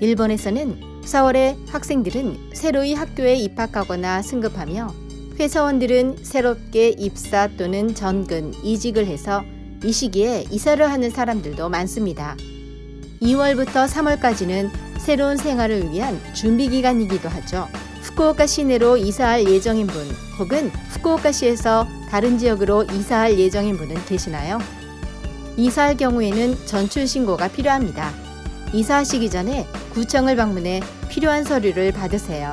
일본에서는 4월에 학생들은 새로이 학교에 입학하거나 승급하며 회사원들은 새롭게 입사 또는 전근, 이직을 해서 이 시기에 이사를 하는 사람들도 많습니다. 2월부터 3월까지는 새로운 생활을 위한 준비 기간이기도 하죠. 후쿠오카 시내로 이사할 예정인 분 혹은 후쿠오카시에서 다른 지역으로 이사할 예정인 분은 계시나요? 이사할 경우에는 전출 신고가 필요합니다. 이사하시기 전에 구청을 방문해 필요한 서류를 받으세요.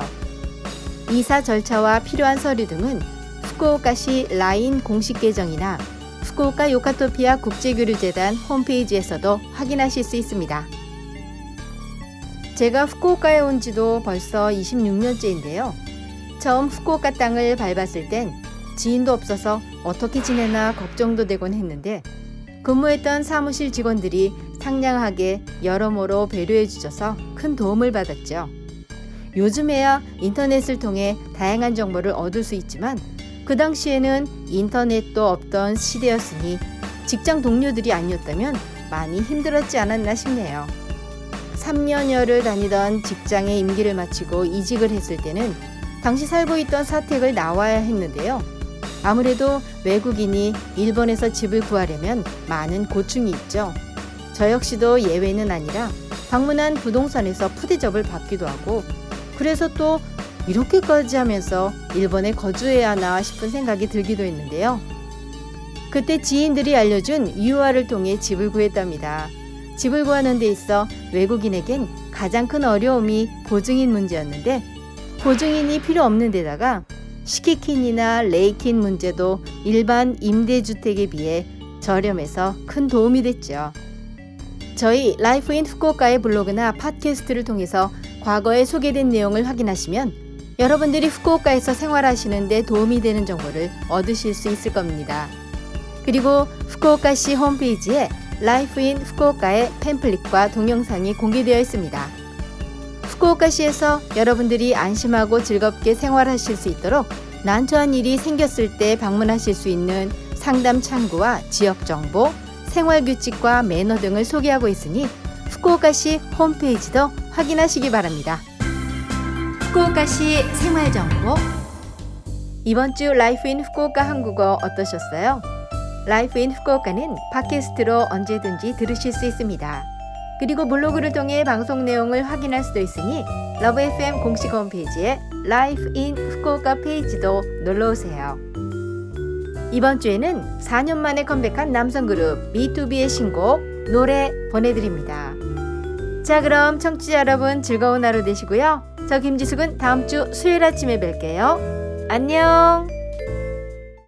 이사 절차와 필요한 서류 등은 후쿠오카시 라인 공식 계정이나 후쿠오카 요카토피아 국제교류재단 홈페이지에서도 확인하실 수 있습니다. 제가 후쿠오카에 온 지도 벌써 26년째인데요. 처음 후쿠오카 땅을 밟았을 땐 지인도 없어서 어떻게 지내나 걱정도 되곤 했는데 근무했던 사무실 직원들이 상냥하게 여러모로 배려해 주셔서 큰 도움을 받았죠. 요즘에야 인터넷을 통해 다양한 정보를 얻을 수 있지만 그 당시에는 인터넷도 없던 시대였으니 직장 동료들이 아니었다면 많이 힘들었지 않았나 싶네요. 3년여를 다니던 직장의 임기를 마치고 이직을 했을 때는 당시 살고 있던 사택을 나와야 했는데요. 아무래도 외국인이 일본에서 집을 구하려면 많은 고충이 있죠. 저 역시도 예외는 아니라 방문한 부동산에서 푸대접을 받기도 하고 그래서 또 이렇게까지 하면서 일본에 거주해야 하나 싶은 생각이 들기도 했는데요. 그때 지인들이 알려준 유아를 통해 집을 구했답니다. 집을 구하는 데 있어 외국인에겐 가장 큰 어려움이 보증인 문제였는데 보증인이 필요 없는 데다가 시키킨이나 레이킨 문제도 일반 임대주택에 비해 저렴해서 큰 도움이 됐죠. 저희 Life in 후쿠오카의 블로그나 팟캐스트를 통해서 과거에 소개된 내용을 확인하시면 여러분들이 후쿠오카에서 생활하시는데 도움이 되는 정보를 얻으실 수 있을 겁니다. 그리고 후쿠오카시 홈페이지에 Life in 후쿠오카의 팸플릿과 동영상이 공개되어 있습니다. 후쿠오카시에서 여러분들이 안심하고 즐겁게 생활하실 수 있도록 난처한 일이 생겼을 때 방문하실 수 있는 상담 창구와 지역 정보, 생활 규칙과 매너 등을 소개하고 있으니 후쿠오카시 홈페이지도 확인하시기 바랍니다. 후쿠오카시 생활 정보 이번 주 Life in 후쿠오카 한국어 어떠셨어요? Life in 후쿠오카는 팟캐스트로 언제든지 들으실 수 있습니다. 그리고 블로그를 통해 방송 내용을 확인할 수도 있으니 LOVE FM 공식 홈페이지에 Life in 후쿠오카 페이지도 놀러 오세요. 이번 주에는 4년 만에 컴백한 남성 그룹 BTOB의 신곡 노래 보내드립니다. 자 그럼 청취자 여러분 즐거운 하루 되시고요. 저 김지숙은 다음 주 수요일 아침에 뵐게요. 안녕.